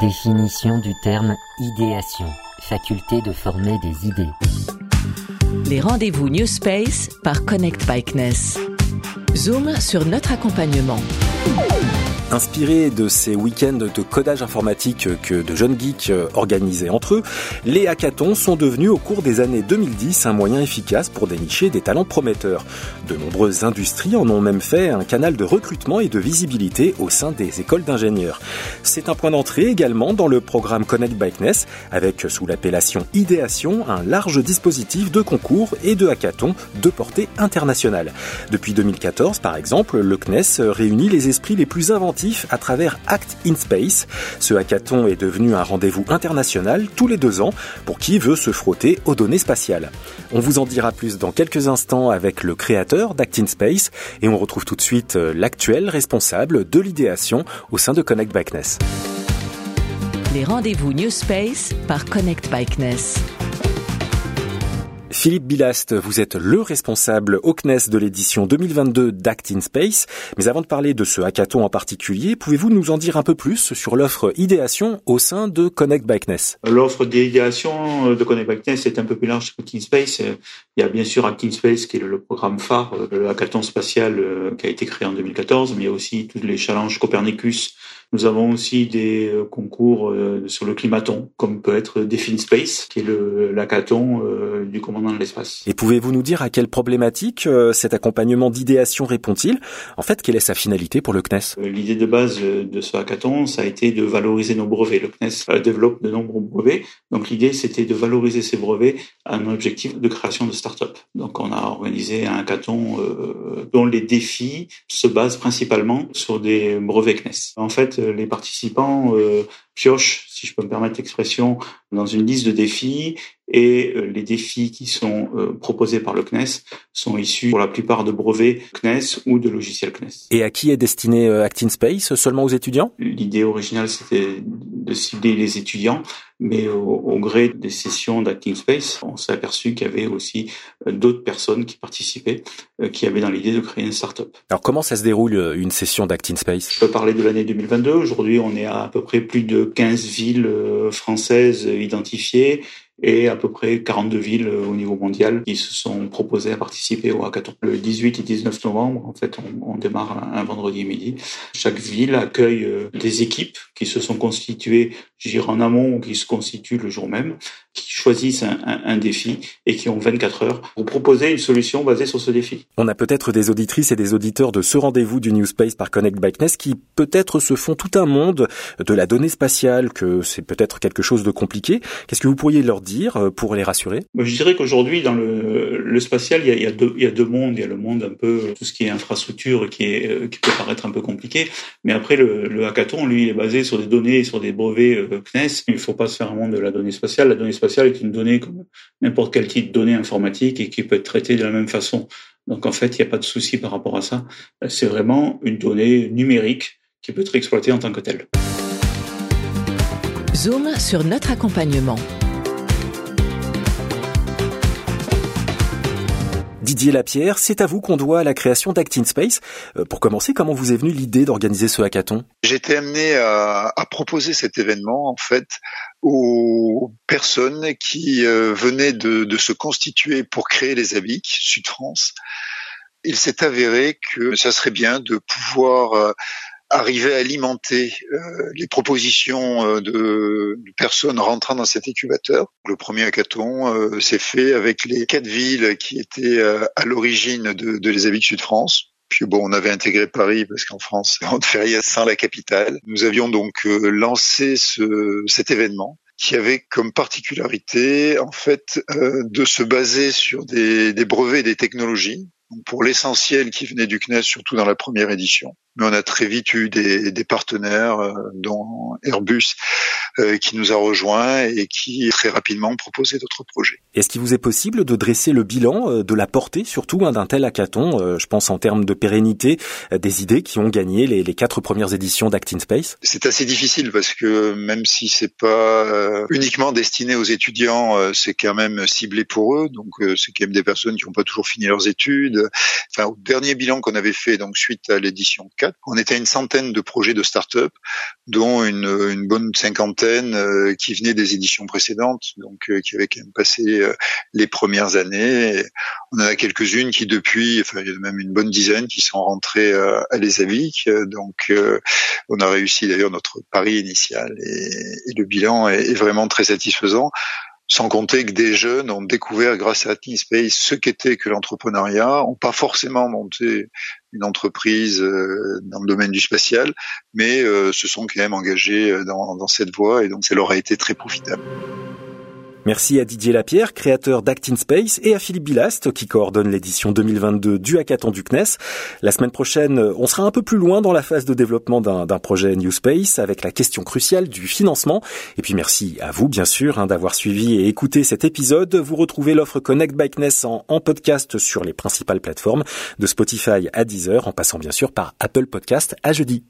Définition du terme idéation, faculté de former des idées. Les rendez-vous New Space par Connect Bikeness. Zoom sur notre accompagnement. Inspirés de ces week-ends de codage informatique que de jeunes geeks organisaient entre eux, les hackathons sont devenus au cours des années 2010 un moyen efficace pour dénicher des talents prometteurs. De nombreuses industries en ont même fait un canal de recrutement et de visibilité au sein des écoles d'ingénieurs. C'est un point d'entrée également dans le programme Connect Bikeness, avec sous l'appellation Idéation un large dispositif de concours et de hackathons de portée internationale. Depuis 2014 par exemple, le CNES réunit les esprits les plus inventifs à travers Act in Space. Ce hackathon est devenu un rendez-vous international tous les deux ans pour qui veut se frotter aux données spatiales. On vous en dira plus dans quelques instants avec le créateur d'Act in Space et on retrouve tout de suite euh, l'actuel responsable de l'idéation au sein de Connect Bikeness. Les rendez-vous New Space par Connect Bikeness. Philippe Bilast, vous êtes le responsable au CNES de l'édition 2022 d'Act in Space. Mais avant de parler de ce hackathon en particulier, pouvez-vous nous en dire un peu plus sur l'offre idéation au sein de Connect by CNES? L'offre d'idéation de Connect by CNES est un peu plus large que Space. Il y a bien sûr Act in Space qui est le programme phare, le hackathon spatial euh, qui a été créé en 2014, mais il y aussi tous les challenges Copernicus nous avons aussi des euh, concours euh, sur le climaton, comme peut être Define Space, qui est le l'hackathon euh, du commandant de l'espace. Et pouvez-vous nous dire à quelle problématique cet accompagnement d'idéation répond-il? En fait, quelle est sa finalité pour le CNES L'idée de base de ce hackathon, ça a été de valoriser nos brevets. Le CNES développe de nombreux brevets. Donc l'idée, c'était de valoriser ces brevets à un objectif de création de start-up. Donc on a organisé un hackathon dont les défis se basent principalement sur des brevets CNES. En fait, les participants euh, piochent, si je peux me permettre l'expression, dans une liste de défis et euh, les défis qui sont euh, proposés par le CNES sont issus pour la plupart de brevets CNES ou de logiciels CNES. Et à qui est destiné Actin Space Seulement aux étudiants? L'idée originale c'était de cibler les étudiants, mais au, gré des sessions d'Acting Space, on s'est aperçu qu'il y avait aussi d'autres personnes qui participaient, qui avaient dans l'idée de créer une start-up. Alors comment ça se déroule une session d'Acting Space? Je peux parler de l'année 2022. Aujourd'hui, on est à à peu près plus de 15 villes françaises identifiées et à peu près 42 villes au niveau mondial qui se sont proposées à participer au hackathon. Le 18 et 19 novembre, en fait, on, on démarre un vendredi midi. Chaque ville accueille euh, des équipes qui se sont constituées, je dirais en amont ou qui se constituent le jour même, qui choisissent un, un, un, défi et qui ont 24 heures pour proposer une solution basée sur ce défi. On a peut-être des auditrices et des auditeurs de ce rendez-vous du New Space par Connect Bikeness qui peut-être se font tout un monde de la donnée spatiale, que c'est peut-être quelque chose de compliqué. Qu'est-ce que vous pourriez leur dire euh, pour les rassurer? Je dirais qu'aujourd'hui, dans le, le, spatial, il y, a, il, y a deux, il y a deux mondes. Il y a le monde un peu, tout ce qui est infrastructure, qui, est, euh, qui peut paraître un peu compliqué. Mais après, le, le hackathon, lui, il est basé sur des données, sur des brevets euh, CNES. Il ne faut pas se faire un monde de la donnée spatiale. La donnée spatiale est une donnée comme n'importe quel type de donnée informatique et qui peut être traitée de la même façon. Donc en fait, il n'y a pas de souci par rapport à ça. C'est vraiment une donnée numérique qui peut être exploitée en tant que telle. Zoom sur notre accompagnement. Didier Lapierre, c'est à vous qu'on doit la création d'Actin Space. Euh, pour commencer, comment vous est venue l'idée d'organiser ce hackathon? J'ai été amené à, proposer cet événement en fait aux personnes qui euh, venaient de, de, se constituer pour créer les ABIC Sud France. Il s'est avéré que ça serait bien de pouvoir euh, arriver à alimenter euh, les propositions euh, de, de, personnes rentrant dans cet incubateur. Le premier hackathon euh, s'est fait avec les quatre villes qui étaient à l'origine de, de les Sud France. Puis bon, on avait intégré Paris parce qu'en France, on ne fait rien sans la capitale. Nous avions donc lancé ce, cet événement qui avait comme particularité en fait de se baser sur des brevets et des technologies pour l'essentiel qui venait du CNES, surtout dans la première édition. Mais on a très vite eu des, des partenaires, euh, dont Airbus, euh, qui nous a rejoints et qui très rapidement proposé d'autres projets. Est-ce qu'il vous est possible de dresser le bilan euh, de la portée, surtout hein, d'un tel hackathon euh, Je pense en termes de pérennité, euh, des idées qui ont gagné les, les quatre premières éditions d'Actin Space? C'est assez difficile parce que même si c'est pas uniquement destiné aux étudiants, c'est quand même ciblé pour eux. Donc c'est quand même des personnes qui n'ont pas toujours fini leurs études. Enfin, au dernier bilan qu'on avait fait, donc suite à l'édition 4 2004. On était à une centaine de projets de start-up, dont une, une bonne cinquantaine euh, qui venaient des éditions précédentes, donc euh, qui avaient quand même passé les premières années. on en a quelques-unes qui depuis, enfin il y a même une bonne dizaine qui sont rentrées à Les Avic. Donc on a réussi d'ailleurs notre pari initial et, le bilan est vraiment très satisfaisant. Sans compter que des jeunes ont découvert grâce à Teen Space ce qu'était que l'entrepreneuriat, ont pas forcément monté une entreprise euh, dans le domaine du spatial, mais euh, se sont quand même engagés euh, dans, dans cette voie et donc ça leur a été très profitable. Merci à Didier Lapierre, créateur d'Actin Space, et à Philippe Bilast, qui coordonne l'édition 2022 du Hackathon du CNES. La semaine prochaine, on sera un peu plus loin dans la phase de développement d'un projet New Space, avec la question cruciale du financement. Et puis merci à vous, bien sûr, hein, d'avoir suivi et écouté cet épisode. Vous retrouvez l'offre Connect by CNES en, podcast sur les principales plateformes, de Spotify à Deezer, en passant bien sûr par Apple Podcast. À jeudi.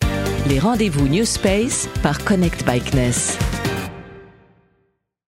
Les rendez-vous New Space par Connect by CNES.